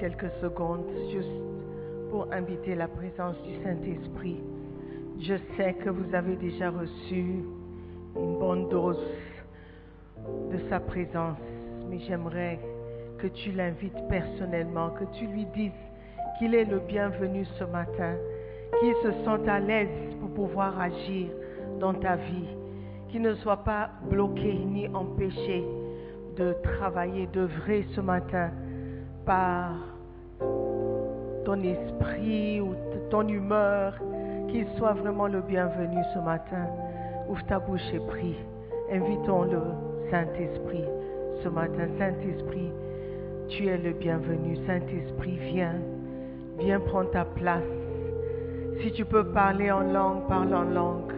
Quelques secondes, juste pour inviter la présence du Saint-Esprit. Je sais que vous avez déjà reçu une bonne dose de sa présence, mais j'aimerais que tu l'invites personnellement, que tu lui dises qu'il est le bienvenu ce matin, qu'il se sente à l'aise pour pouvoir agir dans ta vie, qu'il ne soit pas bloqué ni empêché de travailler, d'œuvrer ce matin par ton esprit ou ton humeur, qu'il soit vraiment le bienvenu ce matin. Ouvre ta bouche et prie. Invitons le Saint-Esprit ce matin. Saint-Esprit, tu es le bienvenu. Saint-Esprit, viens. Viens prendre ta place. Si tu peux parler en langue, parle en langue.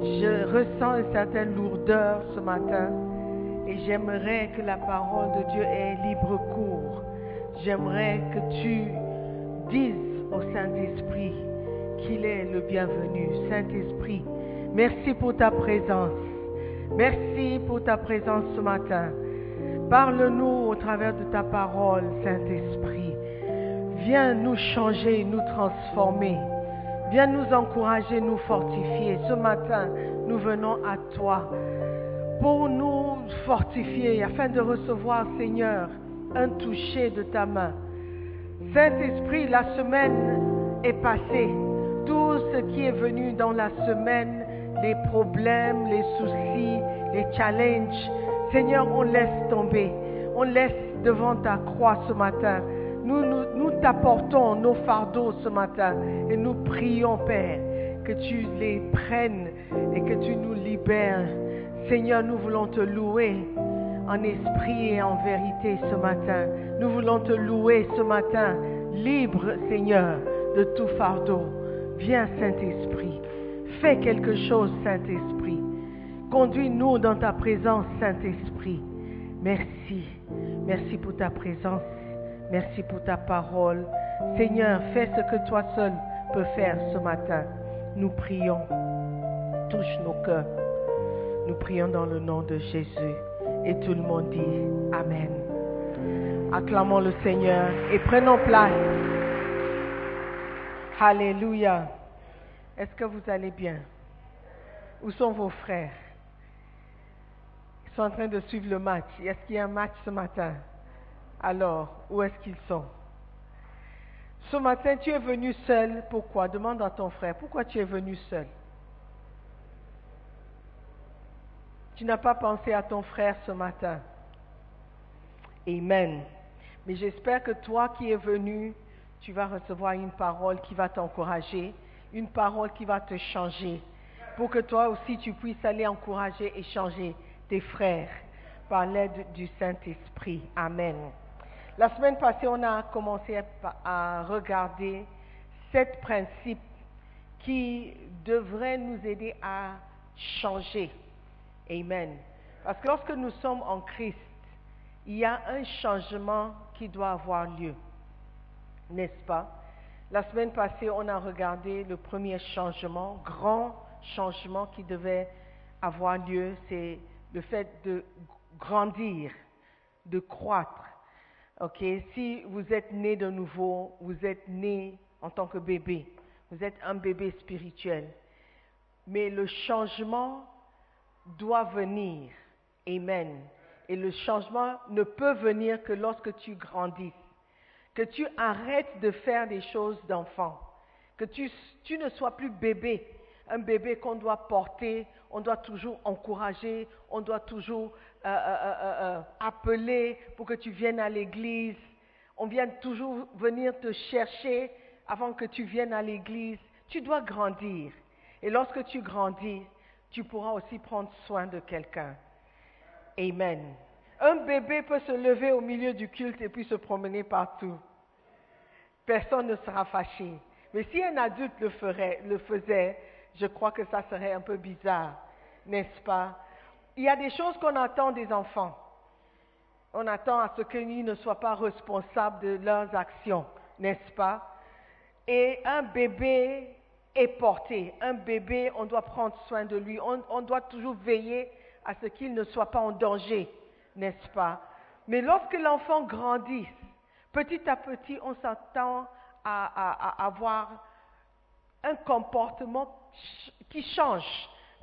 Je ressens une certaine lourdeur ce matin et j'aimerais que la parole de Dieu ait libre cours. J'aimerais que tu dises au Saint-Esprit qu'il est le bienvenu. Saint-Esprit, merci pour ta présence. Merci pour ta présence ce matin. Parle-nous au travers de ta parole, Saint-Esprit. Viens nous changer, nous transformer. Viens nous encourager, nous fortifier. Ce matin, nous venons à toi pour nous fortifier afin de recevoir, Seigneur, un toucher de ta main. Saint-Esprit, la semaine est passée. Tout ce qui est venu dans la semaine, les problèmes, les soucis, les challenges, Seigneur, on laisse tomber. On laisse devant ta croix ce matin. Nous, nous, nous t'apportons nos fardeaux ce matin et nous prions, Père, que tu les prennes et que tu nous libères. Seigneur, nous voulons te louer en esprit et en vérité ce matin. Nous voulons te louer ce matin, libre, Seigneur, de tout fardeau. Viens, Saint-Esprit. Fais quelque chose, Saint-Esprit. Conduis-nous dans ta présence, Saint-Esprit. Merci. Merci pour ta présence. Merci pour ta parole. Seigneur, fais ce que toi seul peux faire ce matin. Nous prions. Touche nos cœurs. Nous prions dans le nom de Jésus. Et tout le monde dit Amen. Acclamons le Seigneur et prenons place. Alléluia. Est-ce que vous allez bien? Où sont vos frères? Ils sont en train de suivre le match. Est-ce qu'il y a un match ce matin? Alors, où est-ce qu'ils sont? Ce matin, tu es venu seul. Pourquoi? Demande à ton frère. Pourquoi tu es venu seul? Tu n'as pas pensé à ton frère ce matin. Amen. Mais j'espère que toi qui es venu, tu vas recevoir une parole qui va t'encourager, une parole qui va te changer, pour que toi aussi tu puisses aller encourager et changer tes frères par l'aide du Saint-Esprit. Amen. La semaine passée, on a commencé à regarder sept principes qui devraient nous aider à changer. Amen. Parce que lorsque nous sommes en Christ, il y a un changement qui doit avoir lieu. N'est-ce pas? La semaine passée, on a regardé le premier changement, grand changement qui devait avoir lieu, c'est le fait de grandir, de croître. Ok, si vous êtes né de nouveau, vous êtes né en tant que bébé, vous êtes un bébé spirituel. Mais le changement doit venir. Amen. Et le changement ne peut venir que lorsque tu grandis. Que tu arrêtes de faire des choses d'enfant. Que tu, ne sois plus bébé. Un bébé qu'on doit porter, on doit toujours encourager, on doit toujours euh, euh, euh, appeler pour que tu viennes à l'église. On vient toujours venir te chercher avant que tu viennes à l'église. Tu dois grandir. Et lorsque tu grandis, tu pourras aussi prendre soin de quelqu'un. Amen. Un bébé peut se lever au milieu du culte et puis se promener partout. Personne ne sera fâché. Mais si un adulte le, ferait, le faisait, je crois que ça serait un peu bizarre, n'est-ce pas? Il y a des choses qu'on attend des enfants. On attend à ce qu'ils ne soient pas responsables de leurs actions, n'est-ce pas? Et un bébé est porté. Un bébé, on doit prendre soin de lui. On, doit toujours veiller à ce qu'il ne soit pas en danger, n'est-ce pas? Mais lorsque l'enfant grandit, petit à petit, on s'attend à, avoir un comportement qui change,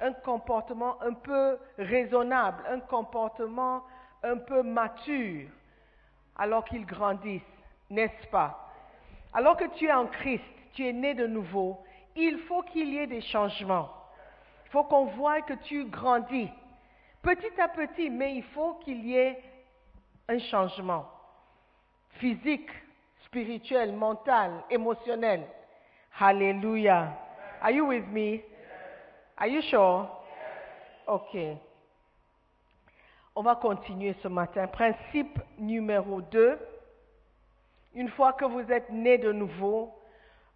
un comportement un peu raisonnable, un comportement un peu mature, alors qu'ils grandissent, n'est-ce pas? Alors que tu es en Christ, tu es né de nouveau, il faut qu'il y ait des changements. Il faut qu'on voie que tu grandis, petit à petit, mais il faut qu'il y ait un changement physique, spirituel, mental, émotionnel. Hallelujah. Are you with me? Are you sure? Ok. On va continuer ce matin. Principe numéro 2. Une fois que vous êtes né de nouveau,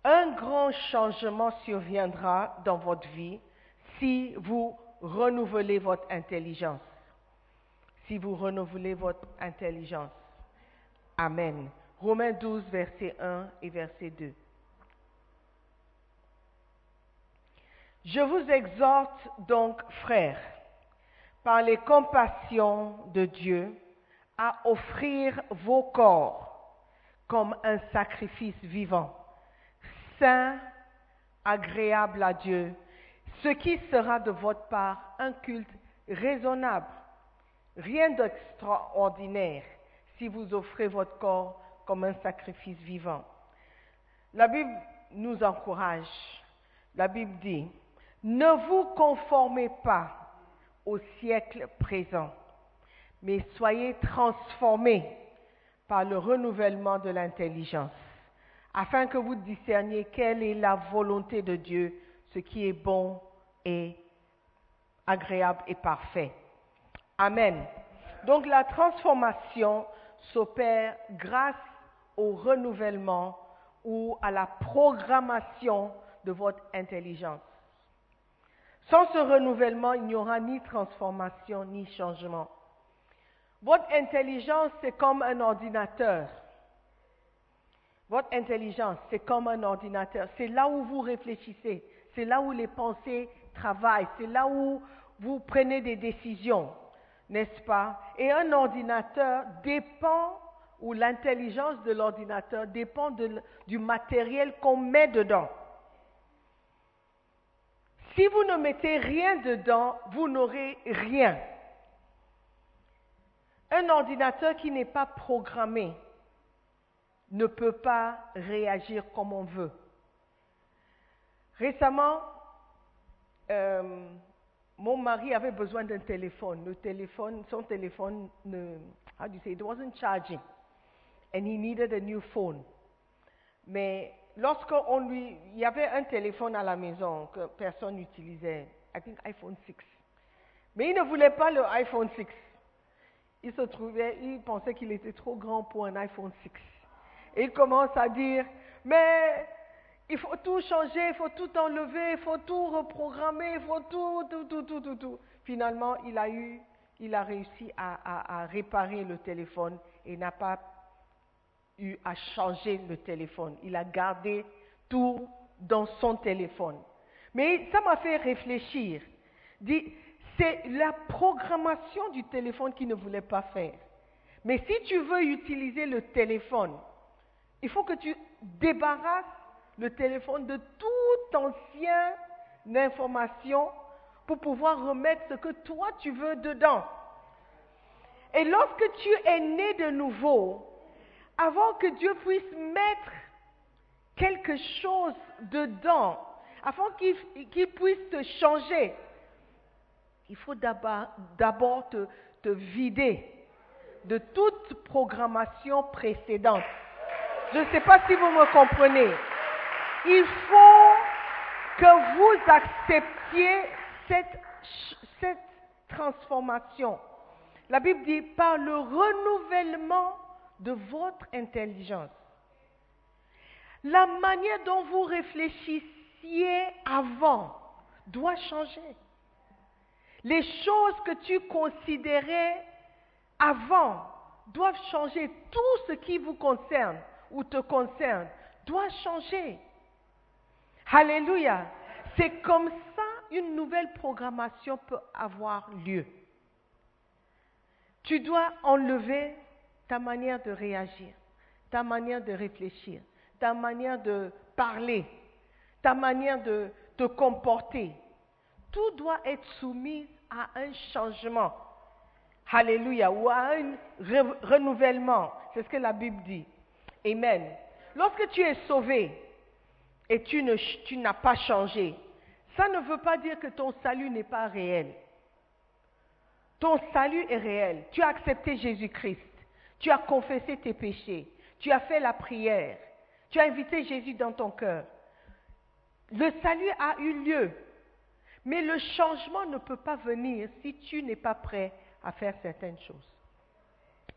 un grand changement surviendra dans votre vie si vous renouvelez votre intelligence. Si vous renouvelez votre intelligence. Amen. Romains 12, verset 1 et verset 2. Je vous exhorte donc, frères, par les compassions de Dieu, à offrir vos corps comme un sacrifice vivant, saint, agréable à Dieu, ce qui sera de votre part un culte raisonnable. Rien d'extraordinaire si vous offrez votre corps comme un sacrifice vivant. La Bible nous encourage. La Bible dit, ne vous conformez pas au siècle présent, mais soyez transformés par le renouvellement de l'intelligence, afin que vous discerniez quelle est la volonté de Dieu, ce qui est bon et agréable et parfait. Amen. Donc la transformation s'opère grâce au renouvellement ou à la programmation de votre intelligence. Sans ce renouvellement, il n'y aura ni transformation ni changement. Votre intelligence, c'est comme un ordinateur. Votre intelligence, c'est comme un ordinateur. C'est là où vous réfléchissez. C'est là où les pensées travaillent. C'est là où vous prenez des décisions. N'est-ce pas? Et un ordinateur dépend, ou l'intelligence de l'ordinateur dépend du matériel qu'on met dedans. Si vous ne mettez rien dedans, vous n'aurez rien. Un ordinateur qui n'est pas programmé ne peut pas réagir comme on veut. Récemment, euh, mon mari avait besoin d'un téléphone. Le téléphone, son téléphone ne, how do you say, it wasn't charging, and he needed a new phone. Mais lorsqu'on lui, il y avait un téléphone à la maison que personne n'utilisait, I think iPhone 6. Mais il ne voulait pas le iPhone 6. Il se trouvait, il pensait qu'il était trop grand pour un iPhone 6. Il commence à dire, mais il faut tout changer, il faut tout enlever, il faut tout reprogrammer, il faut tout, tout, tout, tout, tout. Finalement, il a eu, il a réussi à, à- réparer le téléphone et n'a pas eu à changer le téléphone. Il a gardé tout dans son téléphone. Mais ça m'a fait réfléchir. C'est la programmation du téléphone qu'il ne voulait pas faire. Mais si tu veux utiliser le téléphone, il faut que tu débarrasses le téléphone de toute ancienne information pour pouvoir remettre ce que toi tu veux dedans. Et lorsque tu es né de nouveau, avant que Dieu puisse mettre quelque chose dedans, afin qu'il puisse te changer, il faut d'abord te vider de toute programmation précédente. Je ne sais pas si vous me comprenez. Il faut que vous acceptiez cette, transformation. La Bible dit par le renouvellement de votre intelligence. La manière dont vous réfléchissiez avant doit changer. Les choses que tu considérais avant doivent changer. Tout ce qui vous concerne ou te concerne doit changer. Alléluia. C'est comme ça une nouvelle programmation peut avoir lieu. Tu dois enlever ta manière de réagir, ta manière de réfléchir, ta manière de parler, ta manière de te comporter. Tout doit être soumis à un changement. Alléluia. Ou à un re- renouvellement. C'est ce que la Bible dit. Amen. Lorsque tu es sauvé et tu n'as pas changé, ça ne veut pas dire que ton salut n'est pas réel. Ton salut est réel. Tu as accepté Jésus-Christ. Tu as confessé tes péchés. Tu as fait la prière. Tu as invité Jésus dans ton cœur. Le salut a eu lieu. Mais le changement ne peut pas venir si tu n'es pas prêt à faire certaines choses.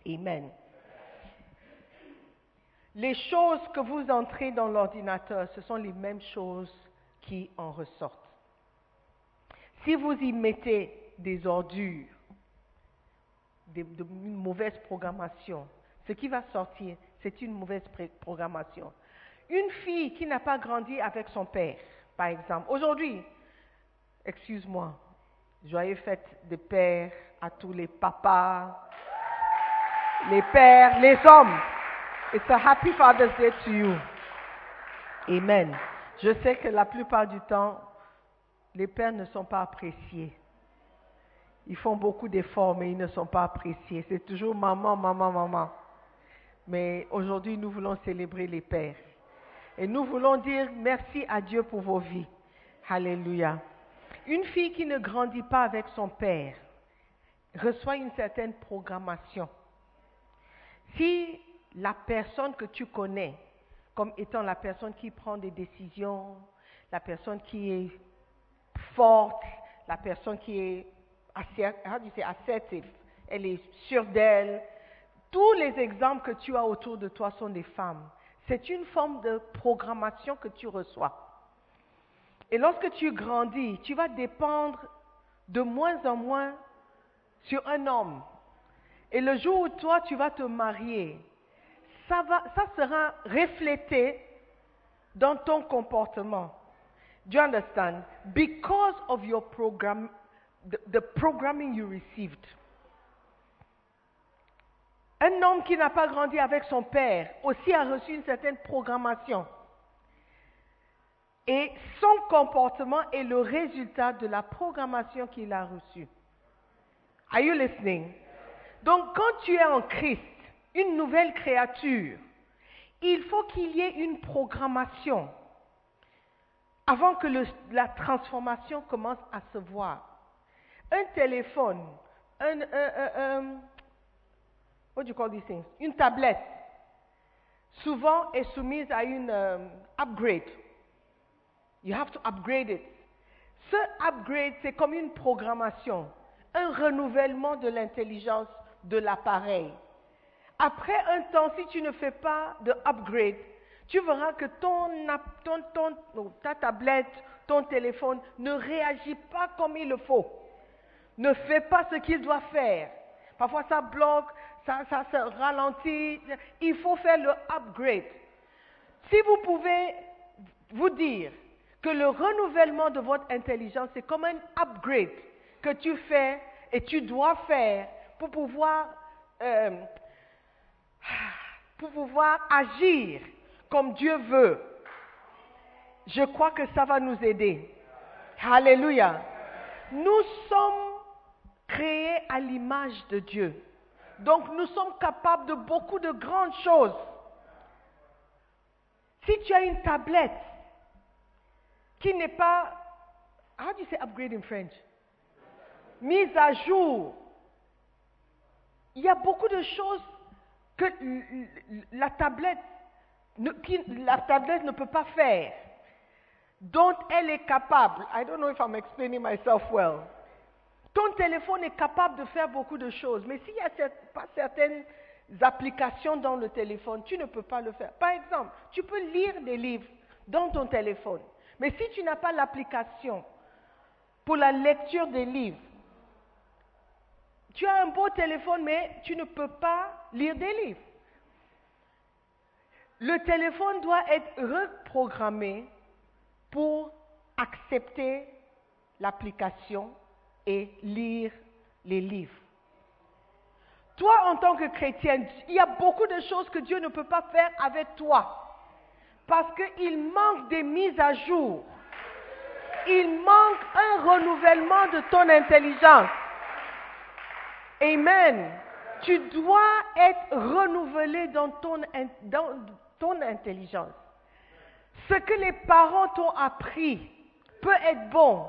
Amen. Les choses que vous entrez dans l'ordinateur, ce sont les mêmes choses qui en ressortent. Si vous y mettez des ordures, de- une mauvaise programmation, ce qui va sortir, c'est une mauvaise programmation. Une fille qui n'a pas grandi avec son père, par exemple, aujourd'hui, excuse-moi, joyeux fête des pères à tous les papas, les pères, les hommes. It's a happy Father's Day to you. Amen. Je sais que la plupart du temps, les pères ne sont pas appréciés. Ils font beaucoup d'efforts, mais ils ne sont pas appréciés. C'est toujours maman, maman, maman. Mais aujourd'hui, nous voulons célébrer les pères. Et nous voulons dire merci à Dieu pour vos vies. Alléluia. Une fille qui ne grandit pas avec son père reçoit une certaine programmation. Si la personne que tu connais comme étant la personne qui prend des décisions, la personne qui est forte, la personne qui est assertive, elle est sûre d'elle. Tous les exemples que tu as autour de toi sont des femmes. C'est une forme de programmation que tu reçois. Et lorsque tu grandis, tu vas dépendre de moins en moins sur un homme. Et le jour où toi, tu vas te marier, ça, sera reflété dans ton comportement. Do you understand? Because of your program, the, the programming you received. Un homme qui n'a pas grandi avec son père aussi a reçu une certaine programmation. Et son comportement est le résultat de la programmation qu'il a reçue. Are you listening? Donc, quand tu es en Christ, une nouvelle créature, il faut qu'il y ait une programmation avant que la transformation commence à se voir. Un téléphone, un, what do you call these? Une tablette, souvent est soumise à une euh, upgrade. You have to upgrade it. Ce upgrade, c'est comme une programmation, un renouvellement de l'intelligence de l'appareil. Après un temps, si tu ne fais pas de upgrade, tu verras que oh, ta tablette, ton téléphone ne réagit pas comme il le faut. Ne fait pas ce qu'il doit faire. Parfois ça bloque, ça, ça se ralentit. Il faut faire le upgrade. Si vous pouvez vous dire que le renouvellement de votre intelligence, c'est comme un upgrade que tu fais et tu dois faire pour pouvoir, euh, pour pouvoir agir comme Dieu veut. Je crois que ça va nous aider. Alléluia. Nous sommes créés à l'image de Dieu. Donc nous sommes capables de beaucoup de grandes choses. Si tu as une tablette qui n'est pas, how do you say upgrade in French? Mise à jour. Il y a beaucoup de choses que la tablette, ne, peut pas faire, dont elle est capable. I don't know if I'm explaining myself well. Ton téléphone est capable de faire beaucoup de choses, mais s'il n'y a pas certaines applications dans le téléphone, tu ne peux pas le faire. Par exemple, tu peux lire des livres dans ton téléphone, mais si tu n'as pas l'application pour la lecture des livres, tu as un beau téléphone, mais tu ne peux pas lire des livres. Le téléphone doit être reprogrammé pour accepter l'application et lire les livres. Toi, en tant que chrétien, il y a beaucoup de choses que Dieu ne peut pas faire avec toi. Parce qu'il manque des mises à jour. Il manque un renouvellement de ton intelligence. Amen. Tu dois être renouvelé dans ton, dans ton intelligence. Ce que les parents t'ont appris peut être bon,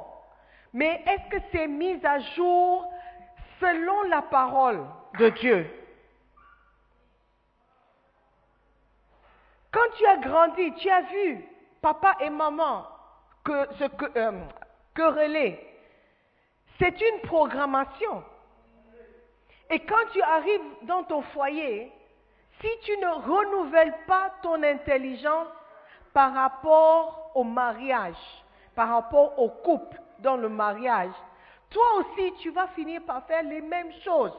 mais est-ce que c'est mis à jour selon la parole de Dieu? Quand tu as grandi, tu as vu papa et maman que, se que, euh, quereller. C'est une programmation. Et quand tu arrives dans ton foyer, si tu ne renouvelles pas ton intelligence par rapport au mariage, par rapport au couple dans le mariage, toi aussi tu vas finir par faire les mêmes choses.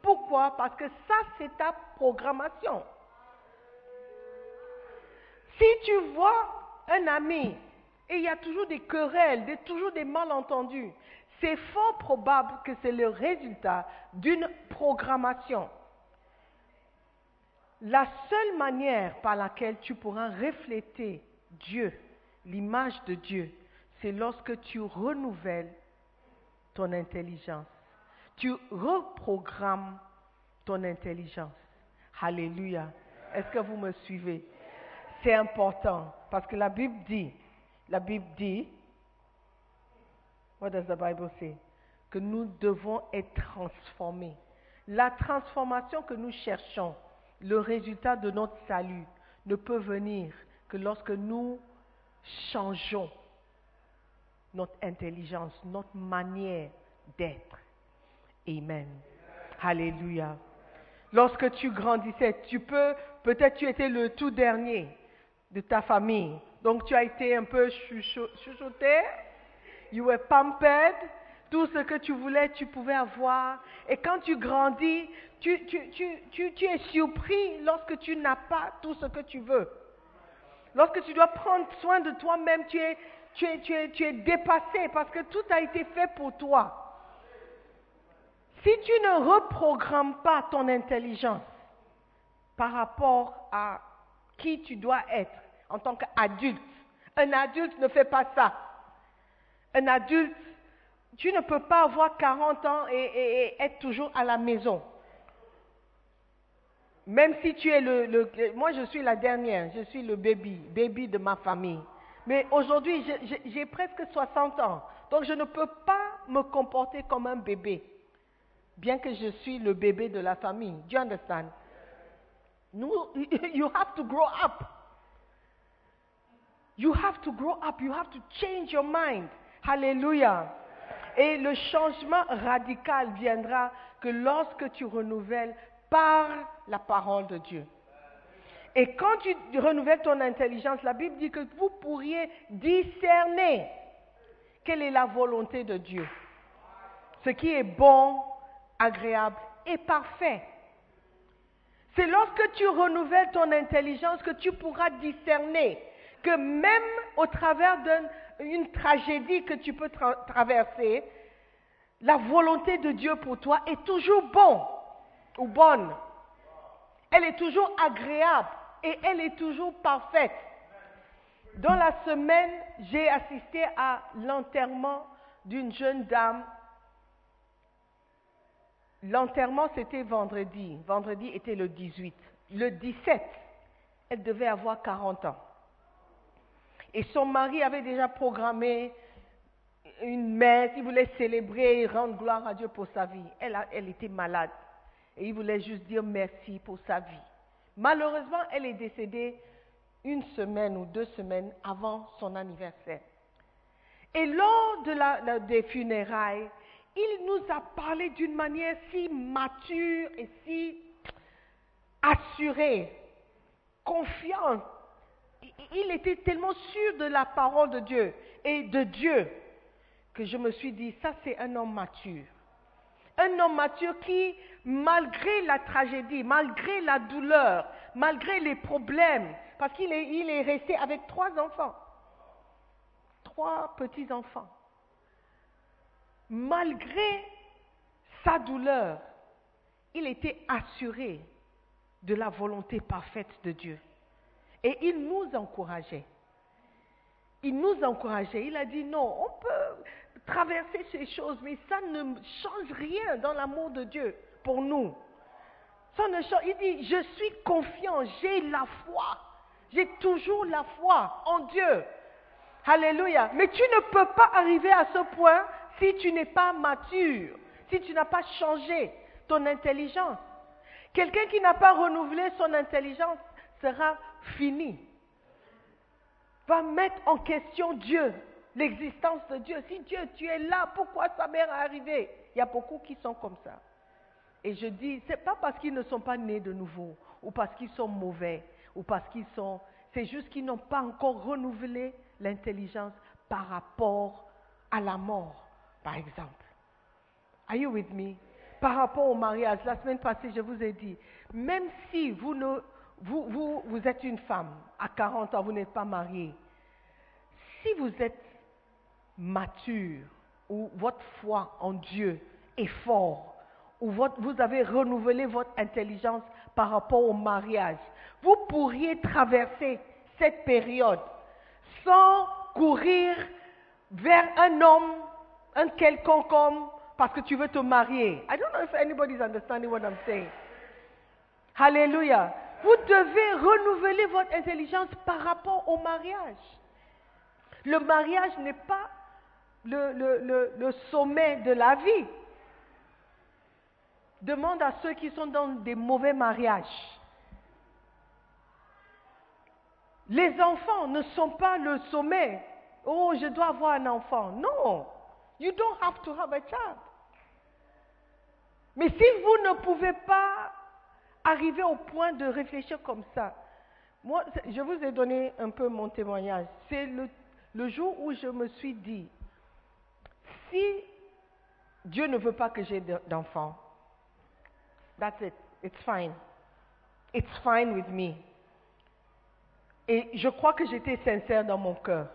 Pourquoi? Parce que ça, c'est ta programmation. Si tu vois un ami et il y a toujours des querelles, toujours des malentendus, c'est fort probable que c'est le résultat d'une programmation. La seule manière par laquelle tu pourras refléter Dieu, l'image de Dieu, c'est lorsque tu renouvelles ton intelligence. Tu reprogrammes ton intelligence. Alléluia. Est-ce que vous me suivez? C'est important parce que la Bible dit, la Bible dit, what does the Bible say? Que nous devons être transformés. La transformation que nous cherchons, le résultat de notre salut ne peut venir que lorsque nous changeons notre intelligence, notre manière d'être. Amen. Alléluia. Lorsque tu grandissais, tu peux, peut-être tu étais le tout dernier de ta famille. Donc tu as été un peu chuchoté, you were pampered, tout ce que tu voulais, tu pouvais avoir. Et quand tu grandis, tu, es surpris lorsque tu n'as pas tout ce que tu veux. Lorsque tu dois prendre soin de toi-même, tu es dépassé parce que tout a été fait pour toi. Si tu ne reprogrammes pas ton intelligence par rapport à qui tu dois être en tant qu'adulte, un adulte ne fait pas ça. Un adulte, tu ne peux pas avoir 40 ans et, être toujours à la maison. Même si tu es le, Moi, je suis la dernière, je suis le baby, baby de ma famille. Mais aujourd'hui, j'ai presque 60 ans. Donc, je ne peux pas me comporter comme un bébé bien que je suis le bébé de la famille. Do you understand? you have to grow up. You have to grow up. You have to change your mind. Hallelujah. Et le changement radical viendra que lorsque tu renouvelles par la parole de Dieu. Et quand tu renouvelles ton intelligence, la Bible dit que vous pourriez discerner quelle est la volonté de Dieu. Ce qui est bon, agréable et parfait. C'est lorsque tu renouvelles ton intelligence que tu pourras discerner que même au travers d'une tragédie que tu peux traverser, la volonté de Dieu pour toi est toujours bonne ou bonne. Elle est toujours agréable et elle est toujours parfaite. Dans la semaine, j'ai assisté à l'enterrement d'une jeune dame L'enterrement, c'était vendredi. Vendredi était le 18. Le 17, elle devait avoir 40 ans. Et son mari avait déjà programmé une messe, il voulait célébrer et rendre gloire à Dieu pour sa vie. Elle, était malade. Et il voulait juste dire merci pour sa vie. Malheureusement, elle est décédée une semaine ou deux semaines avant son anniversaire. Et lors des funérailles, il nous a parlé d'une manière si mature et si assurée, confiante. Il était tellement sûr de la parole de Dieu et de Dieu que je me suis dit, ça c'est un homme mature. Un homme mature qui, malgré la tragédie, malgré la douleur, malgré les problèmes, parce qu'il est, resté avec trois enfants, trois petits-enfants, malgré sa douleur, il était assuré de la volonté parfaite de Dieu. Et il nous encourageait. Il nous encourageait. Il a dit non, on peut traverser ces choses, mais ça ne change rien dans l'amour de Dieu pour nous. Ça ne change. Il dit, je suis confiant, j'ai la foi. J'ai toujours la foi en Dieu. Alléluia. Mais tu ne peux pas arriver à ce point si tu n'es pas mature, si tu n'as pas changé ton intelligence. Quelqu'un qui n'a pas renouvelé son intelligence sera fini. Va mettre en question Dieu, l'existence de Dieu. Si Dieu, tu es là, pourquoi ça m'est arrivé Il y a beaucoup qui sont comme ça. Et je dis, ce n'est pas parce qu'ils ne sont pas nés de nouveau, ou parce qu'ils sont mauvais, ou parce qu'ils sont... C'est juste qu'ils n'ont pas encore renouvelé l'intelligence par rapport à la mort, par exemple. Are you with me? Par rapport au mariage, la semaine passée, je vous ai dit, même si vous, ne, vous, êtes une femme à 40 ans, vous n'êtes pas mariée, si vous êtes mature, ou votre foi en Dieu est fort, ou vous avez renouvelé votre intelligence par rapport au mariage, vous pourriez traverser cette période sans courir vers un homme, un quelconque homme, parce que tu veux te marier. I don't know if anybody's understanding what I'm saying. Hallelujah. Vous devez renouveler votre intelligence par rapport au mariage. Le mariage n'est pas le, sommet de la vie. Demande à ceux qui sont dans des mauvais mariages. Les enfants ne sont pas le sommet. Oh, je dois avoir un enfant. Non. You don't have to have a child. Mais si vous ne pouvez pas arriver au point de réfléchir comme ça, moi, je vous ai donné un peu mon témoignage. C'est le, jour où je me suis dit, si Dieu ne veut pas que j'ai d'enfants, that's it. It's fine. It's fine with me. Et je crois que j'étais sincère dans mon cœur.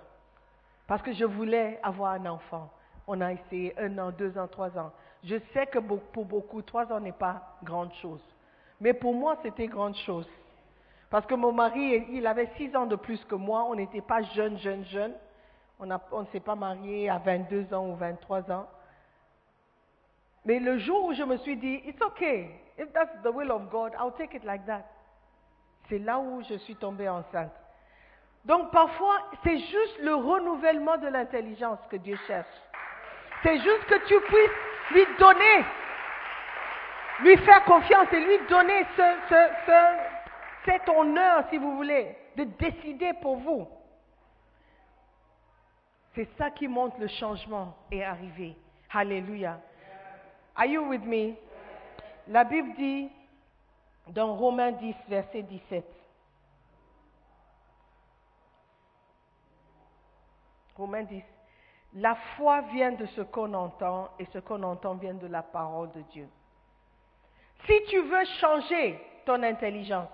Parce que je voulais avoir un enfant. On a essayé un an, deux ans, trois ans. Je sais que pour beaucoup, trois ans n'est pas grande chose. Mais pour moi, c'était grande chose. Parce que mon mari, il avait six ans de plus que moi. On n'était pas jeune, jeune, jeune. On, on ne s'est pas marié à 22 ans ou 23 ans. Mais le jour où je me suis dit, it's okay. If that's the will of God, I'll take it like that. C'est là où je suis tombée enceinte. Donc parfois, c'est juste le renouvellement de l'intelligence que Dieu cherche. C'est juste que tu puisses lui donner, lui faire confiance et lui donner ce, ce, ce, cet honneur, si vous voulez, de décider pour vous. C'est ça qui montre le changement est arrivé. Alléluia. Are you with me? La Bible dit dans Romains 10, verset 17. Romains 10. La foi vient de ce qu'on entend et ce qu'on entend vient de la parole de Dieu. Si tu veux changer ton intelligence,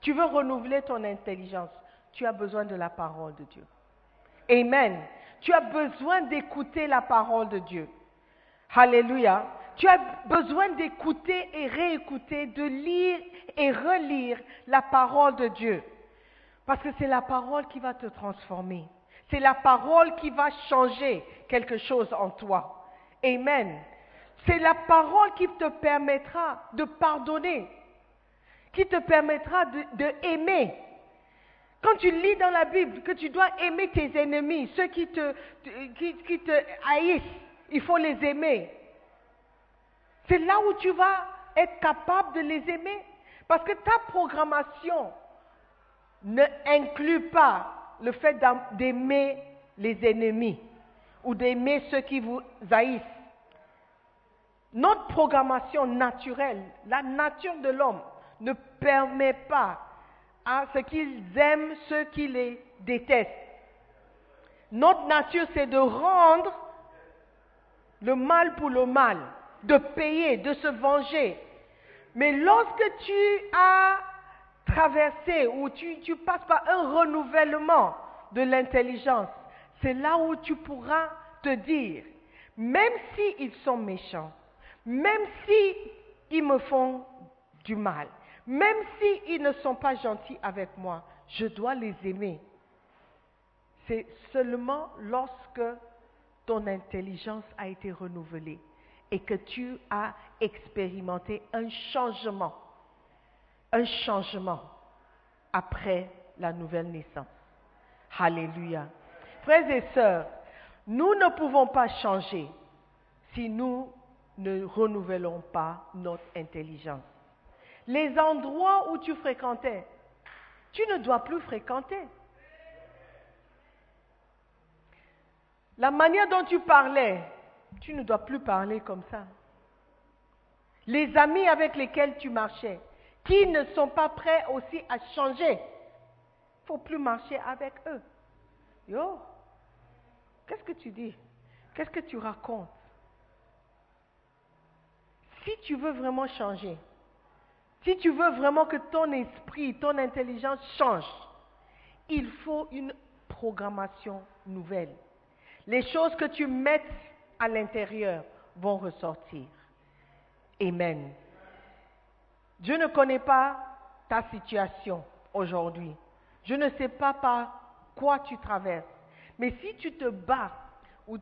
tu veux renouveler ton intelligence, tu as besoin de la parole de Dieu. Amen. Tu as besoin d'écouter la parole de Dieu. Alléluia. Tu as besoin d'écouter et réécouter, de lire et relire la parole de Dieu. Parce que c'est la parole qui va te transformer. C'est la parole qui va changer quelque chose en toi. Amen. C'est la parole qui te permettra de pardonner, qui te permettra de, aimer. Quand tu lis dans la Bible que tu dois aimer tes ennemis, ceux qui te, qui te haïssent, il faut les aimer. C'est là où tu vas être capable de les aimer. Parce que ta programmation ne inclut pas le fait d'aimer les ennemis ou d'aimer ceux qui vous haïssent. Notre programmation naturelle, la nature de l'homme, ne permet pas à ce qu'ils aiment ceux qui les détestent. Notre nature, c'est de rendre le mal pour le mal, de payer, de se venger. Mais lorsque tu as traversé ou tu, passes par un renouvellement de l'intelligence, c'est là où tu pourras te dire, même s'ils sont méchants, même s'ils me font du mal, même s'ils ne sont pas gentils avec moi, je dois les aimer. C'est seulement lorsque ton intelligence a été renouvelée et que tu as expérimenté un changement, un changement après la nouvelle naissance. Alléluia. Frères et sœurs, nous ne pouvons pas changer si nous ne renouvelons pas notre intelligence. Les endroits où tu fréquentais, tu ne dois plus fréquenter. La manière dont tu parlais, tu ne dois plus parler comme ça. Les amis avec lesquels tu marchais, qui ne sont pas prêts aussi à changer, il ne faut plus marcher avec eux. Yo, qu'est-ce que tu dis? Qu'est-ce que tu racontes? Si tu veux vraiment changer, si tu veux vraiment que ton esprit, ton intelligence change, il faut une programmation nouvelle. Les choses que tu mets à l'intérieur vont ressortir. Amen. Je ne connais pas ta situation aujourd'hui. Je ne sais pas par quoi tu traverses. Mais si tu te bats ou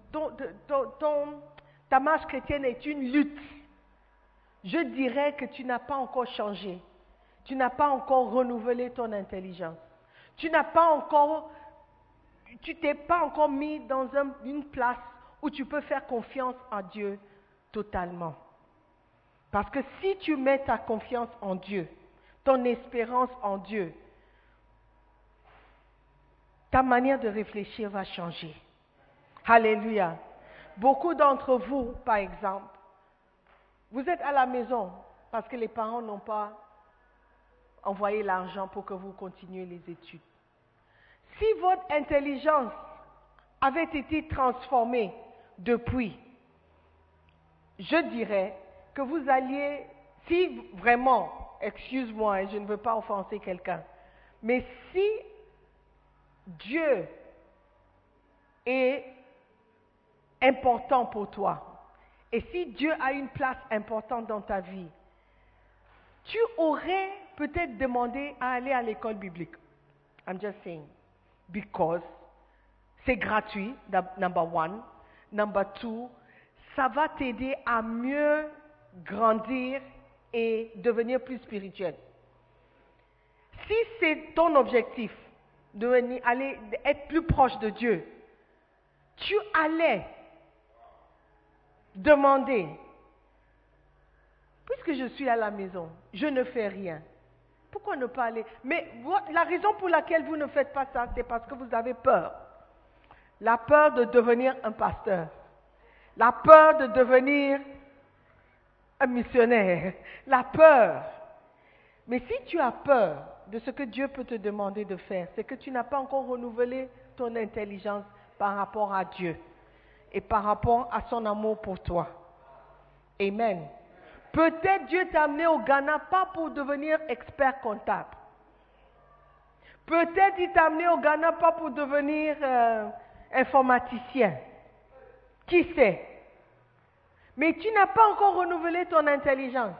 ta marche chrétienne est une lutte, je dirais que tu n'as pas encore changé. Tu n'as pas encore renouvelé ton intelligence. Tu n'as pas encore, tu t'es pas encore mis dans une place où tu peux faire confiance en Dieu totalement. Parce que si tu mets ta confiance en Dieu, ton espérance en Dieu, ta manière de réfléchir va changer. Alléluia. Beaucoup d'entre vous, par exemple, vous êtes à la maison parce que les parents n'ont pas envoyé l'argent pour que vous continuiez les études. Si votre intelligence avait été transformée depuis, je dirais que vous alliez, si vraiment, excuse-moi, je ne veux pas offenser quelqu'un, mais si Dieu est important pour toi, et si Dieu a une place importante dans ta vie, tu aurais peut-être demandé à aller à l'école biblique. I'm just saying. Because c'est gratuit, number one. Number two, ça va t'aider à mieux grandir et devenir plus spirituel. Si c'est ton objectif, de aller, être plus proche de Dieu, tu allais demander, puisque je suis à la maison, je ne fais rien. Pourquoi ne pas aller? Mais la raison pour laquelle vous ne faites pas ça, c'est parce que vous avez peur. La peur de devenir un pasteur. La peur de devenir un missionnaire. La peur. Mais si tu as peur de ce que Dieu peut te demander de faire, c'est que tu n'as pas encore renouvelé ton intelligence par rapport à Dieu et par rapport à son amour pour toi. Amen. Peut-être Dieu t'a amené au Ghana pas pour devenir expert comptable. Peut-être il t'a amené au Ghana pas pour devenir euh, informaticien. Qui sait? Mais tu n'as pas encore renouvelé ton intelligence.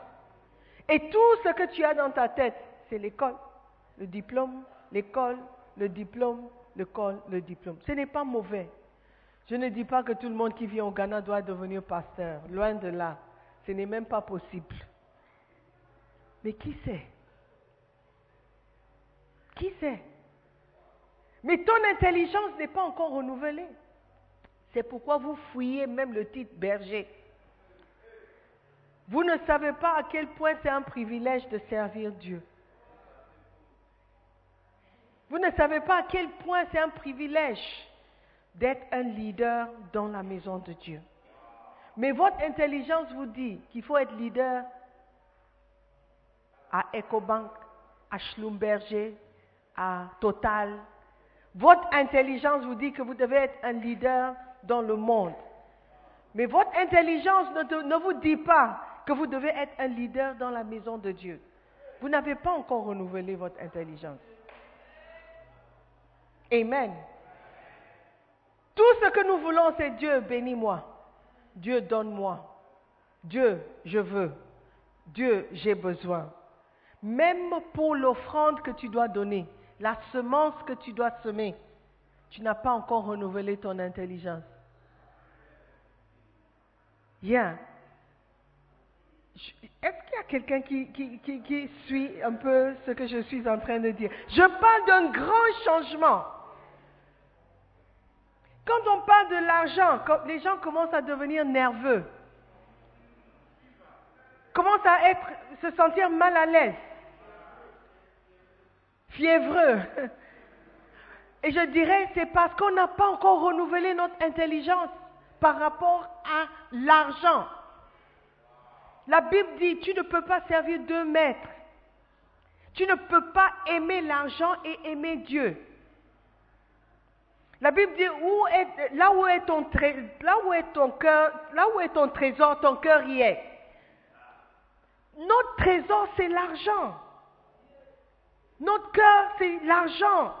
Et tout ce que tu as dans ta tête, c'est l'école, le diplôme, l'école, le diplôme, l'école, le diplôme. Ce n'est pas mauvais. Je ne dis pas que tout le monde qui vit au Ghana doit devenir pasteur. Loin de là. Ce n'est même pas possible. Mais qui sait? Qui sait? Mais ton intelligence n'est pas encore renouvelée. C'est pourquoi vous fouillez même le titre berger. Vous ne savez pas à quel point c'est un privilège de servir Dieu. Vous ne savez pas à quel point c'est un privilège d'être un leader dans la maison de Dieu. Mais votre intelligence vous dit qu'il faut être leader à EcoBank, à Schlumberger, à Total. Votre intelligence vous dit que vous devez être un leader dans le monde. Mais votre intelligence ne, ne vous dit pas que vous devez être un leader dans la maison de Dieu. Vous n'avez pas encore renouvelé votre intelligence. Amen. Tout ce que nous voulons, c'est Dieu, bénis-moi. Dieu, donne-moi. Dieu, je veux. Dieu, j'ai besoin. Même pour l'offrande que tu dois donner, la semence que tu dois semer, tu n'as pas encore renouvelé ton intelligence. Yeah. Est-ce qu'il y a quelqu'un qui suit un peu ce que je suis en train de dire? Je parle d'un grand changement. Quand on parle de l'argent, les gens commencent à devenir nerveux, commencent à se sentir mal à l'aise, fiévreux. Et je dirais, c'est parce qu'on n'a pas encore renouvelé notre intelligence par rapport à l'argent. La Bible dit, tu ne peux pas servir deux maîtres. Tu ne peux pas aimer l'argent et aimer Dieu. La Bible dit, là, où est ton là où est ton cœur, là où est ton trésor, ton cœur y est. Notre trésor, c'est l'argent. Notre cœur, c'est l'argent.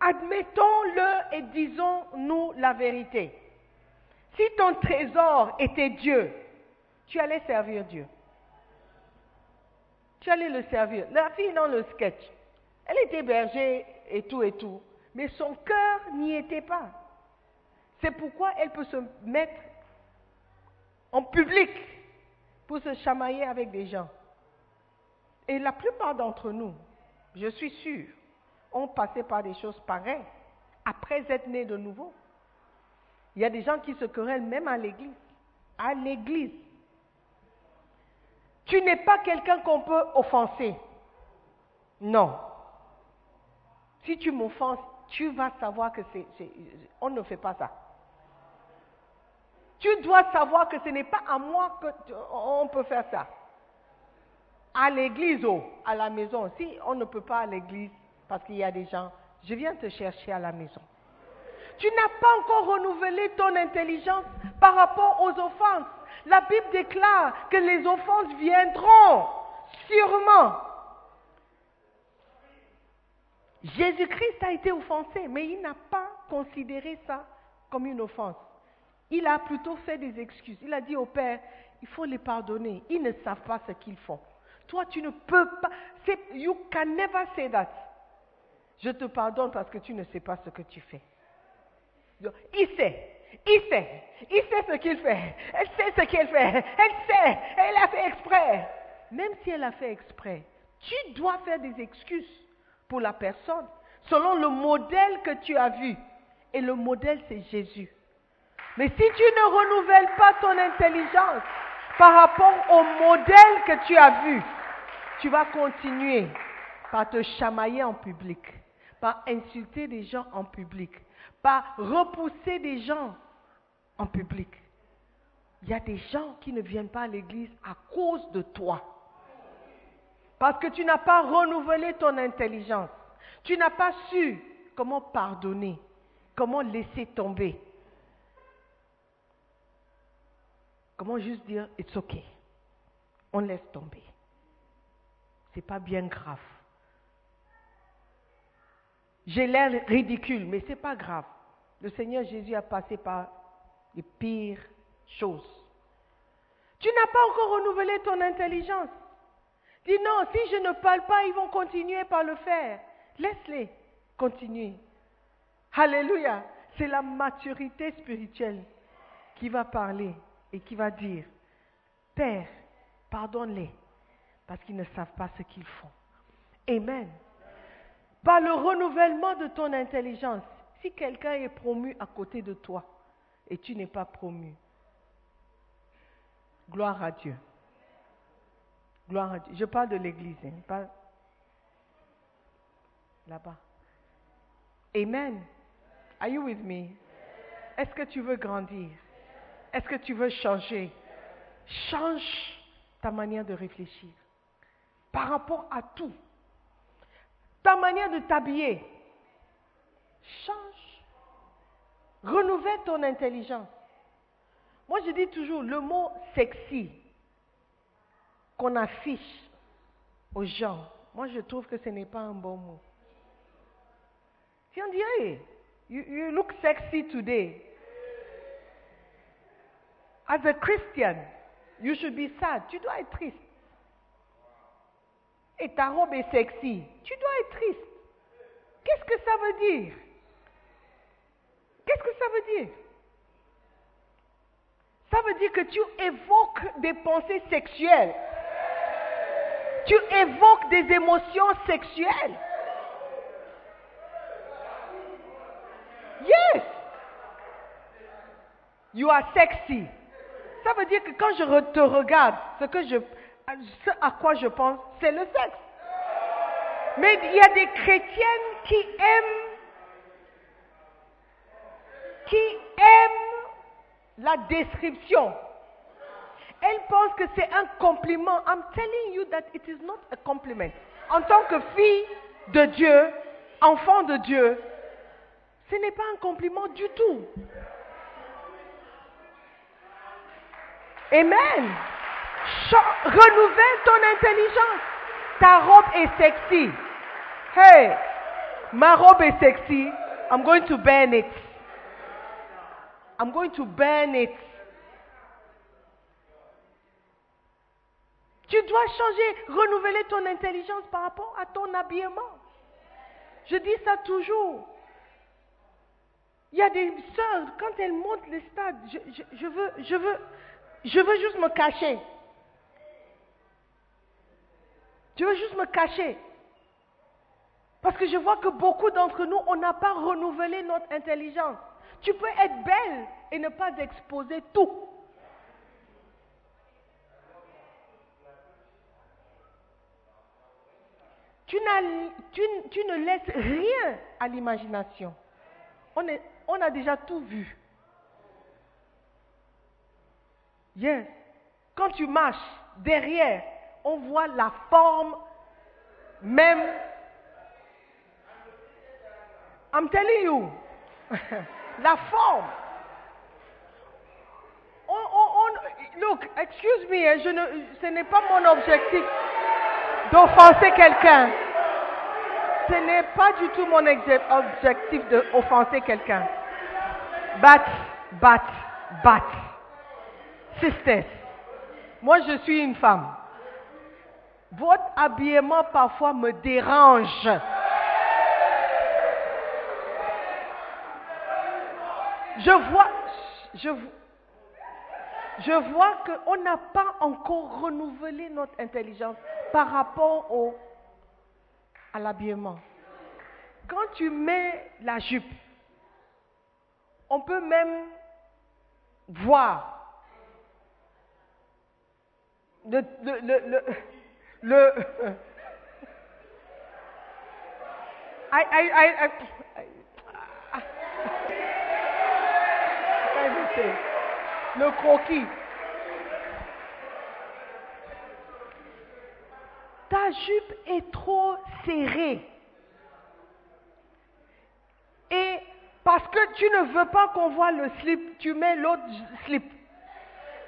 Admettons-le et disons-nous la vérité. Si ton trésor était Dieu, tu allais servir Dieu. Tu allais le servir. La fille dans le sketch, elle était berger et tout et tout, mais son cœur n'y était pas. C'est pourquoi elle peut se mettre en public pour se chamailler avec des gens. Et la plupart d'entre nous, je suis sûre, ont passé par des choses pareilles après être nés de nouveau. Il y a des gens qui se querellent même à l'église. À l'église. Tu n'es pas quelqu'un qu'on peut offenser. Non. Si tu m'offenses, tu vas savoir que c'est, on ne fait pas ça. Tu dois savoir que ce n'est pas à moi qu'on peut faire ça. À l'église ou à la maison. Si on ne peut pas à l'église parce qu'il y a des gens, je viens te chercher à la maison. Tu n'as pas encore renouvelé ton intelligence par rapport aux offenses. La Bible déclare que les offenses viendront sûrement. Jésus-Christ a été offensé, mais il n'a pas considéré ça comme une offense. Il a plutôt fait des excuses. Il a dit au Père, il faut les pardonner. Ils ne savent pas ce qu'ils font. Toi, tu ne peux pas. You can never say that. Je te pardonne parce que tu ne sais pas ce que tu fais. Il sait. Il sait. Il sait ce qu'il fait. Elle sait ce qu'elle fait. Elle sait. Elle a fait exprès. Même si elle a fait exprès, tu dois faire des excuses pour la personne selon le modèle que tu as vu. Et le modèle, c'est Jésus. Mais si tu ne renouvelles pas ton intelligence par rapport au modèle que tu as vu, tu vas continuer par te chamailler en public, par insulter des gens en public, par repousser des gens en public. Il y a des gens qui ne viennent pas à l'église à cause de toi. Parce que tu n'as pas renouvelé ton intelligence. Tu n'as pas su comment pardonner, comment laisser tomber. Comment juste dire, it's okay. On laisse tomber. C'est pas bien grave. J'ai l'air ridicule, mais c'est pas grave. Le Seigneur Jésus a passé par les pires choses. Tu n'as pas encore renouvelé ton intelligence. Dis non, si je ne parle pas, ils vont continuer par le faire. Laisse-les continuer. Alléluia. C'est la maturité spirituelle qui va parler et qui va dire, Père, pardonne-les parce qu'ils ne savent pas ce qu'ils font. Amen. Par le renouvellement de ton intelligence, si quelqu'un est promu à côté de toi et tu n'es pas promu, gloire à Dieu. Gloire à Dieu. Je parle de l'église, hein, pas là-bas. Amen. Are you with me? Est-ce que tu veux grandir? Est-ce que tu veux changer? Change ta manière de réfléchir par rapport à tout. Ta manière de t'habiller. Change. Renouvelle ton intelligence. Moi, je dis toujours le mot sexy qu'on affiche aux gens. Moi, je trouve que ce n'est pas un bon mot. Si on dit, hey, you, you look sexy today. As a Christian, You should be sad. Tu dois être triste. Et ta robe est sexy. Tu dois être triste. Qu'est-ce que ça veut dire? Qu'est-ce que ça veut dire? Ça veut dire que tu évoques des pensées sexuelles. Tu évoques des émotions sexuelles. Yes. You are sexy. Ça veut dire que quand je te regarde, ce, que je, à quoi je pense, c'est le sexe. Mais il y a des chrétiennes qui aiment, qui aiment la description. Elles pensent que c'est un compliment. I'm telling you that it is not a compliment. En tant que fille de Dieu, enfant de Dieu, ce n'est pas un compliment du tout. Amen. Renouvelle ton intelligence. Ta robe est sexy. Hey, ma robe est sexy. I'm going to burn it. I'm going to burn it. Tu dois changer, renouveler ton intelligence par rapport à ton habillement. Je dis ça toujours. Il y a des sœurs, quand elles montent les stades, je, veux, je, veux, je veux juste me cacher. Je veux juste me cacher. Parce que je vois que beaucoup d'entre nous, on n'a pas renouvelé notre intelligence. Tu peux être belle et ne pas exposer tout. Tu, tu, ne laisses rien à l'imagination. On, on a déjà tout vu. Yes. Quand tu marches derrière, on voit la forme même. I'm telling you. la forme. On- look, excuse me, hein, je ne, ce n'est pas mon objectif d'offenser quelqu'un. Ce n'est pas du tout mon objectif d'offenser quelqu'un. Bat, bat, bat. Sisters, moi je suis une femme. Votre habillement parfois me dérange. Je vois, je, je vois qu'on n'a pas encore renouvelé notre intelligence par rapport au, à l'habillement. Quand tu mets la jupe, on peut même voir le, le, le, le, le croquis. Ta jupe est trop serrée. Et parce que tu ne veux pas qu'on voit le slip, tu mets l'autre slip.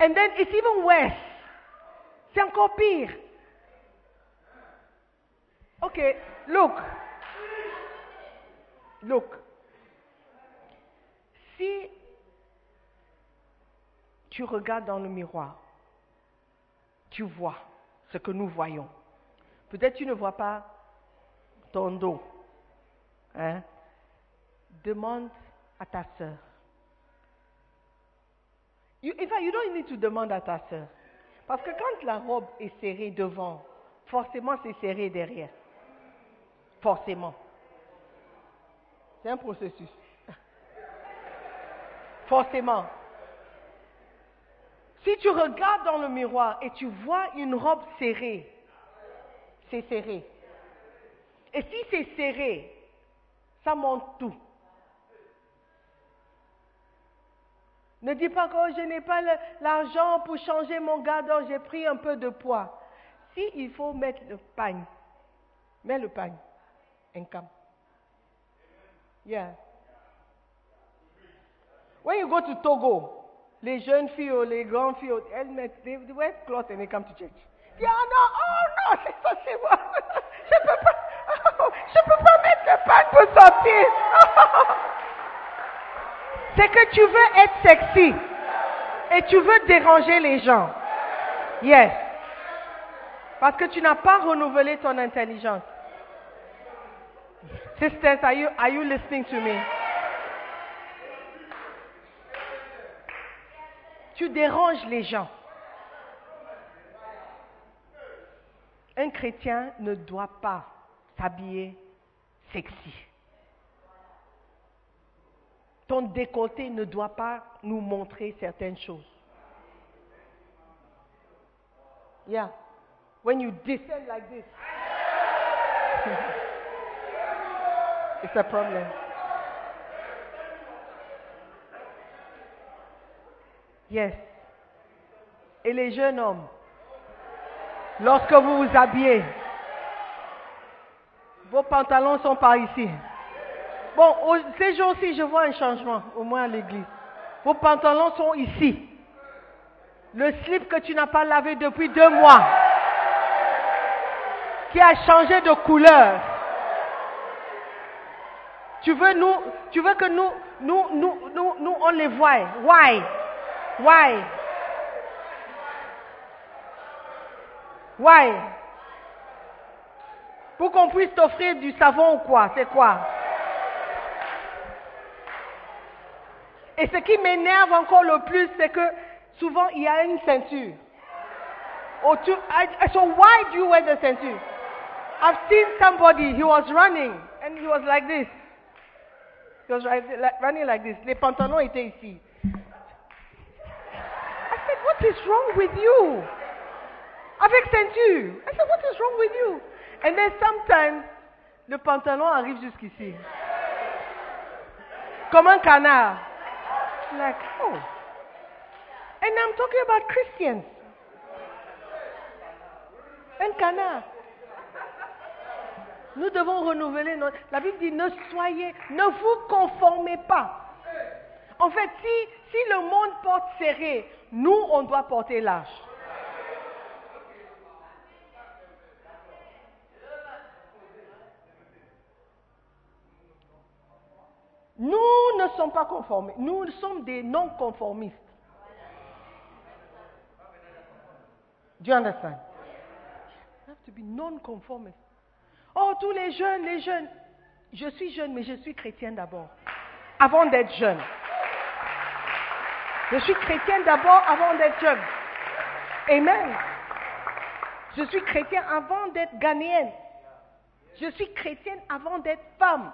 And then it's even worse. C'est encore pire. Ok, look. Look. Si tu regardes dans le miroir, tu vois ce que nous voyons. Peut-être tu ne vois pas ton dos. Hein? Demande à ta sœur. You, in fact, you don't need to demander à ta sœur. Parce que quand la robe est serrée devant, forcément c'est serré derrière. Forcément. C'est un processus. Forcément. Si tu regardes dans le miroir et tu vois une robe serrée, c'est serré. Et si c'est serré, ça monte tout. Ne dis pas que je n'ai pas l'argent pour changer mon gardon, j'ai pris un peu de poids. Si il faut mettre le pagne, mets le pagne. Un cam. Yeah. When you go to Togo, les jeunes filles les grandes filles, elles mettent, they, wear clothes and they come to church. Oh non, c'est ça, c'est moi. Je peux pas, je peux pas mettre le pagne pour sortir. C'est que tu veux être sexy et tu veux déranger les gens. Yes. Parce que tu n'as pas renouvelé ton intelligence. Sisters, are you, are you listening to me? Tu déranges les gens. Un chrétien ne doit pas s'habiller sexy. Ton décolleté ne doit pas nous montrer certaines choses. Yeah. When you descend like this, it's a problem. Yes. Et les jeunes hommes, lorsque vous vous habillez, vos pantalons sont par ici. Bon, ces jours-ci, je vois un changement, au moins à l'église. Vos pantalons sont ici. Le slip que tu n'as pas lavé depuis deux mois, qui a changé de couleur. Tu veux nous, tu veux que nous, nous, nous, nous, nous on les voie. Why? Why? Why? Pour qu'on puisse t'offrir du savon ou quoi? C'est quoi? Et ce qui m'énerve encore le plus, c'est que souvent il y a une ceinture. I- so why do you wear the ceinture? I've seen somebody, he was running and he was like this. He was running like this. Les pantalons étaient ici. I said, what is wrong with you? Avec ceinture. I said, what is wrong with you? And then sometimes, le pantalon arrive jusqu'ici. Comme un canard. Like, oh. And I'm talking about Christians. Un canard. Nous devons renouveler notre... La Bible dit, ne soyez, ne vous conformez pas. En fait, si, si le monde porte serré, nous, on doit porter large. Nous ne sommes pas conformés. Nous sommes des non-conformistes. Do you understand? You have to be non-conformist. Oh, tous les jeunes, les jeunes. Je suis jeune, mais je suis chrétien d'abord. Avant d'être jeune. Je suis chrétienne d'abord avant d'être jeune. Amen. Je suis chrétien avant d'être ghanéenne. Je suis chrétienne avant d'être femme.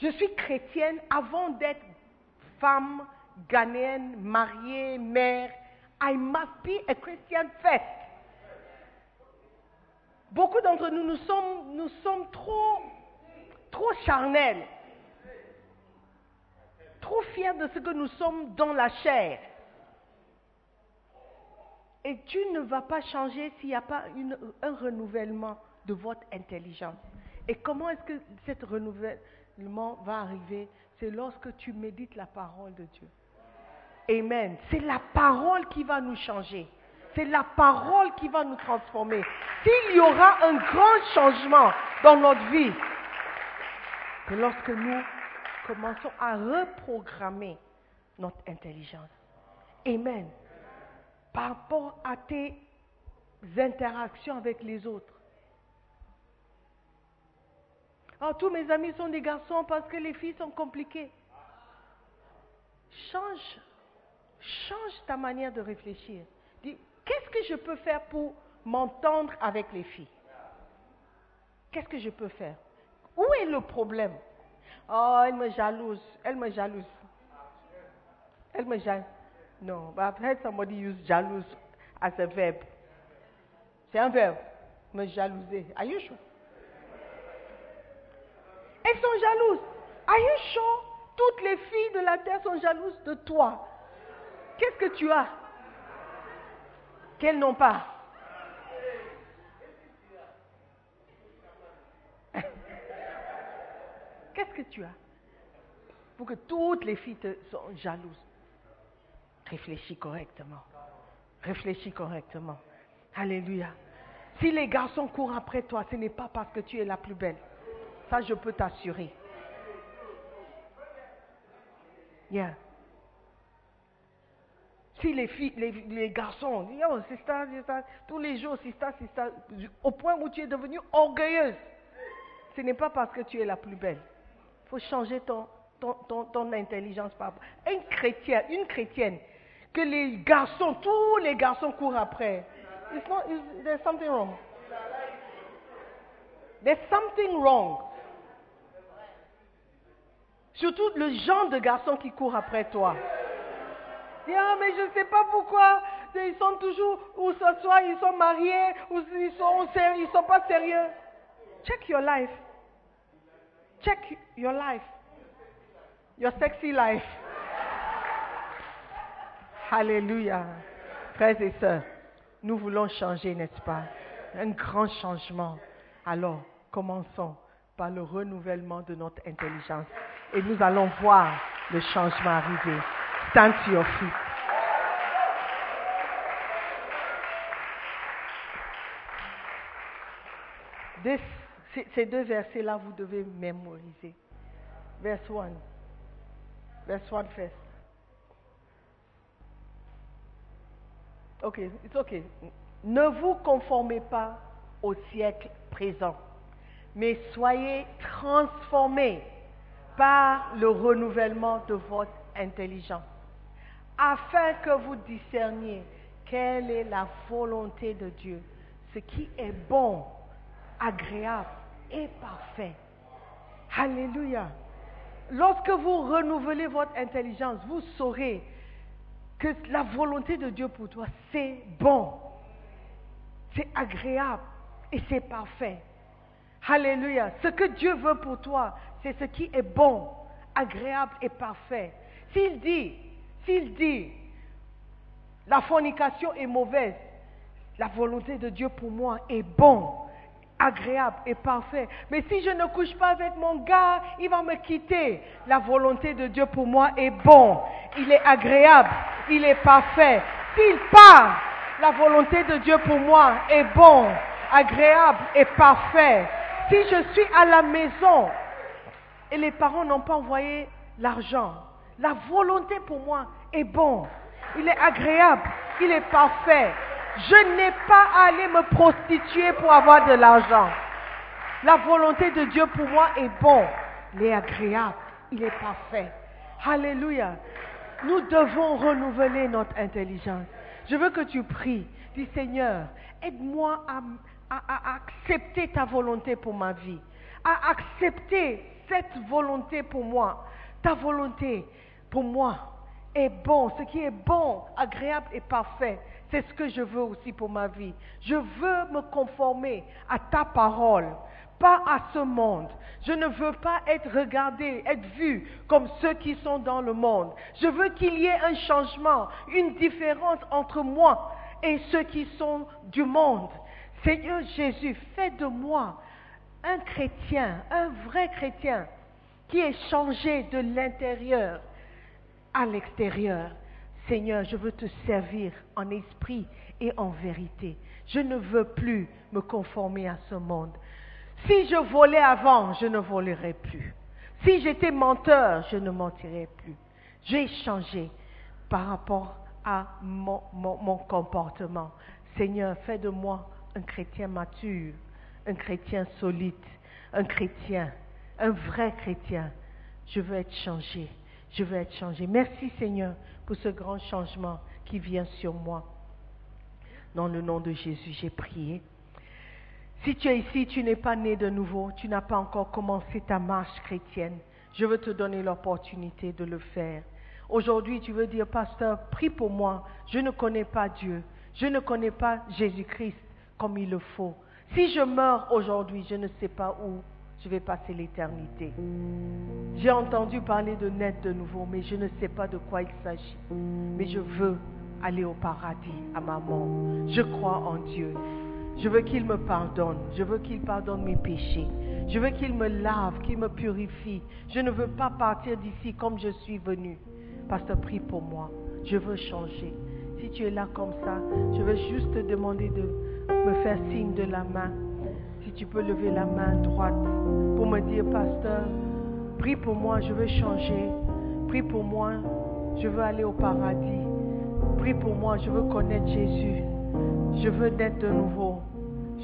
Je suis chrétienne avant d'être femme, ghanéenne, mariée, mère. I must be a Christian first. Beaucoup d'entre nous, nous sommes, trop, charnels. Trop fiers de ce que nous sommes dans la chair. Et Dieu ne va pas changer s'il n'y a pas un renouvellement de votre intelligence. Et comment est-ce que cet renouvellement va arriver C'est lorsque tu médites la parole de Dieu. Amen. C'est la parole qui va nous changer. C'est la parole qui va nous transformer. S'il y aura un grand changement dans notre vie, c'est lorsque nous commençons à reprogrammer notre intelligence. Amen. Par rapport à tes interactions avec les autres. Oh, tous mes amis sont des garçons parce que les filles sont compliquées. Change, change ta manière de réfléchir. Dis, qu'est-ce que je peux faire pour m'entendre avec les filles? Qu'est-ce que je peux faire? Où est le problème? Oh, elle me jalouse, elle me jalouse. Elle me jalouse. No, but I've heard somebody use jalouse as a verb. C'est un verbe, me jalouser. Are you sure? Elles sont jalouses. Are you? Toutes les filles de la terre sont jalouses de toi? Qu'est-ce que tu as? Qu'elles n'ont pas? Qu'est-ce que tu as? Pour que toutes les filles te sont jalouses Réfléchis correctement. Réfléchis correctement. Alléluia. Si les garçons courent après toi, ce n'est pas parce que tu es la plus belle. Ça, je peux t'assurer. Yeah. Si les filles, les, les garçons, yo, c'est ça, tous les jours, c'est ça, au point où tu es devenue orgueilleuse. Ce n'est pas parce que tu es la plus belle. Il faut changer ton, intelligence par rapport. Un chrétien, une chrétienne, que les garçons, tous les garçons courent après. It's not, it's- there's something wrong. There's something wrong. Surtout le genre de garçon qui court après toi. Dis, ah, mais je ne sais pas pourquoi. Ils sont toujours, ou ce soir, ils sont mariés, ou ils sont, sont pas sérieux. Check your life. Check your life. Your sexy life. Alléluia. Frères et sœurs, nous voulons changer, n'est-ce pas? Un grand changement. Alors, commençons par le renouvellement de notre intelligence. Et nous allons voir le changement arriver. Stand to your feet. Ces- deux versets-là, vous devez mémoriser. Verse 1. Verse 1 first. Ok, it's okay. Ne vous conformez pas au siècle présent, mais soyez transformés par le renouvellement de votre intelligence, afin que vous discerniez quelle est la volonté de Dieu, ce qui est bon, agréable et parfait. Alléluia. Lorsque vous renouvelez votre intelligence, vous saurez que la volonté de Dieu pour toi, c'est bon, c'est agréable et c'est parfait. Alléluia. Ce que Dieu veut pour toi, c'est ce qui est bon, agréable et parfait. S'il dit, s'il dit, la fornication est mauvaise, la volonté de Dieu pour moi est bon, agréable et parfait. Mais si je ne couche pas avec mon gars, il va me quitter. La volonté de Dieu pour moi est bon, il est agréable, il est parfait. S'il part, la volonté de Dieu pour moi est bon, agréable et parfait. Si je suis à la maison et les parents n'ont pas envoyé l'argent, la volonté pour moi est bon, il est agréable, il est parfait. Je n'ai pas à aller me prostituer pour avoir de l'argent. La volonté de Dieu pour moi est bon, il est agréable, il est parfait. Alléluia. Nous devons renouveler notre intelligence. Je veux que tu pries. Dis Seigneur, aide-moi à, accepter ta volonté pour ma vie, à accepter cette volonté pour moi. Ta volonté pour moi est bon. Ce qui est bon, agréable et parfait, c'est ce que je veux aussi pour ma vie. Je veux me conformer à ta parole, pas à ce monde. Je ne veux pas être regardé, être vu comme ceux qui sont dans le monde. Je veux qu'il y ait un changement, une différence entre moi et ceux qui sont du monde. Seigneur Jésus, fais de moi un chrétien, un vrai chrétien qui est changé de l'intérieur à l'extérieur. Seigneur, je veux te servir en esprit et en vérité. Je ne veux plus me conformer à ce monde. Si je volais avant, je ne volerai plus. Si j'étais menteur, je ne mentirai plus. J'ai changé par rapport à mon, mon- mon comportement. Seigneur, fais de moi un chrétien mature, un chrétien solide, un chrétien, un vrai chrétien. Je veux être changé. Je veux être changé. Merci Seigneur pour ce grand changement qui vient sur moi. Dans le nom de Jésus, j'ai prié. Si tu es ici, tu n'es pas né de nouveau, tu n'as pas encore commencé ta marche chrétienne, je veux te donner l'opportunité de le faire. Aujourd'hui, tu veux dire, pasteur, prie pour moi, je ne connais pas Dieu, je ne connais pas Jésus-Christ comme il le faut. Si je meurs aujourd'hui, je ne sais pas où je vais passer l'éternité. J'ai entendu parler de naître de nouveau, mais je ne sais pas de quoi il s'agit. Mais je veux aller au paradis à ma mort. Je crois en Dieu. Je veux qu'il me pardonne. Je veux qu'il pardonne mes péchés. Je veux qu'il me lave, qu'il me purifie. Je ne veux pas partir d'ici comme je suis venu. Pasteur, prie pour moi. Je veux changer. Si tu es là comme ça, je veux juste te demander de me faire signe de la main. Si tu peux lever la main droite pour me dire, pasteur, prie pour moi, je veux changer. Prie pour moi, je veux aller au paradis. Prie pour moi, je veux connaître Jésus. Je veux naître de nouveau.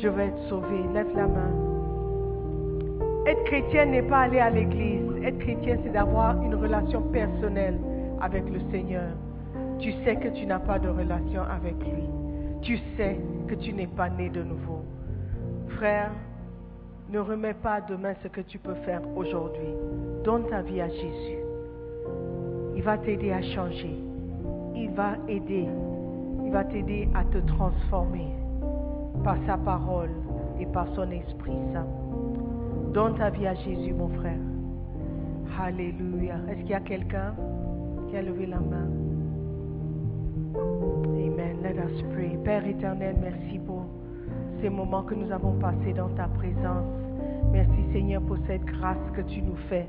Je veux être sauvé. Lève la main. Être chrétien n'est pas aller à l'église. Être chrétien, c'est d'avoir une relation personnelle avec le Seigneur. Tu sais que tu n'as pas de relation avec lui. Tu sais que tu n'es pas né de nouveau. Frère, ne remets pas demain ce que tu peux faire aujourd'hui. Donne ta vie à Jésus. Il va t'aider à changer. Il va aider. Il va t'aider à te transformer par sa parole et par son Esprit Saint. Donne ta vie à Jésus, mon frère. Alléluia. Est-ce qu'il y a quelqu'un qui a levé la main? Amen. Let us pray. Père éternel, merci pour ces moments que nous avons passés dans ta présence. Merci Seigneur pour cette grâce que tu nous fais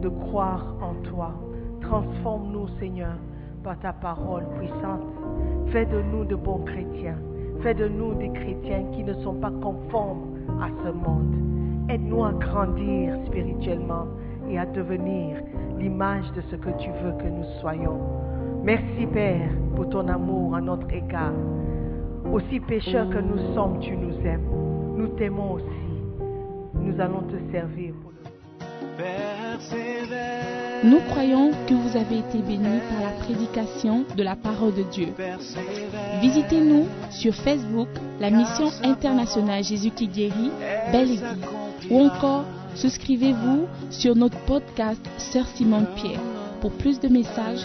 de croire en toi. Transforme-nous Seigneur par ta parole puissante. Fais de nous de bons chrétiens. Fais de nous des chrétiens qui ne sont pas conformes à ce monde. Aide-nous à grandir spirituellement et à devenir l'image de ce que tu veux que nous soyons. Merci Père pour ton amour à notre égard. Aussi pécheurs que nous sommes, tu nous aimes. Nous t'aimons aussi. Nous allons te servir. Pour le... Nous croyons que vous avez été bénis par la prédication de la parole de Dieu. Visitez-nous sur Facebook, la mission internationale Jésus qui guérit, Belle Église, ou encore souscrivez-vous sur notre podcast Sœur Simone Pierre. Pour plus de messages,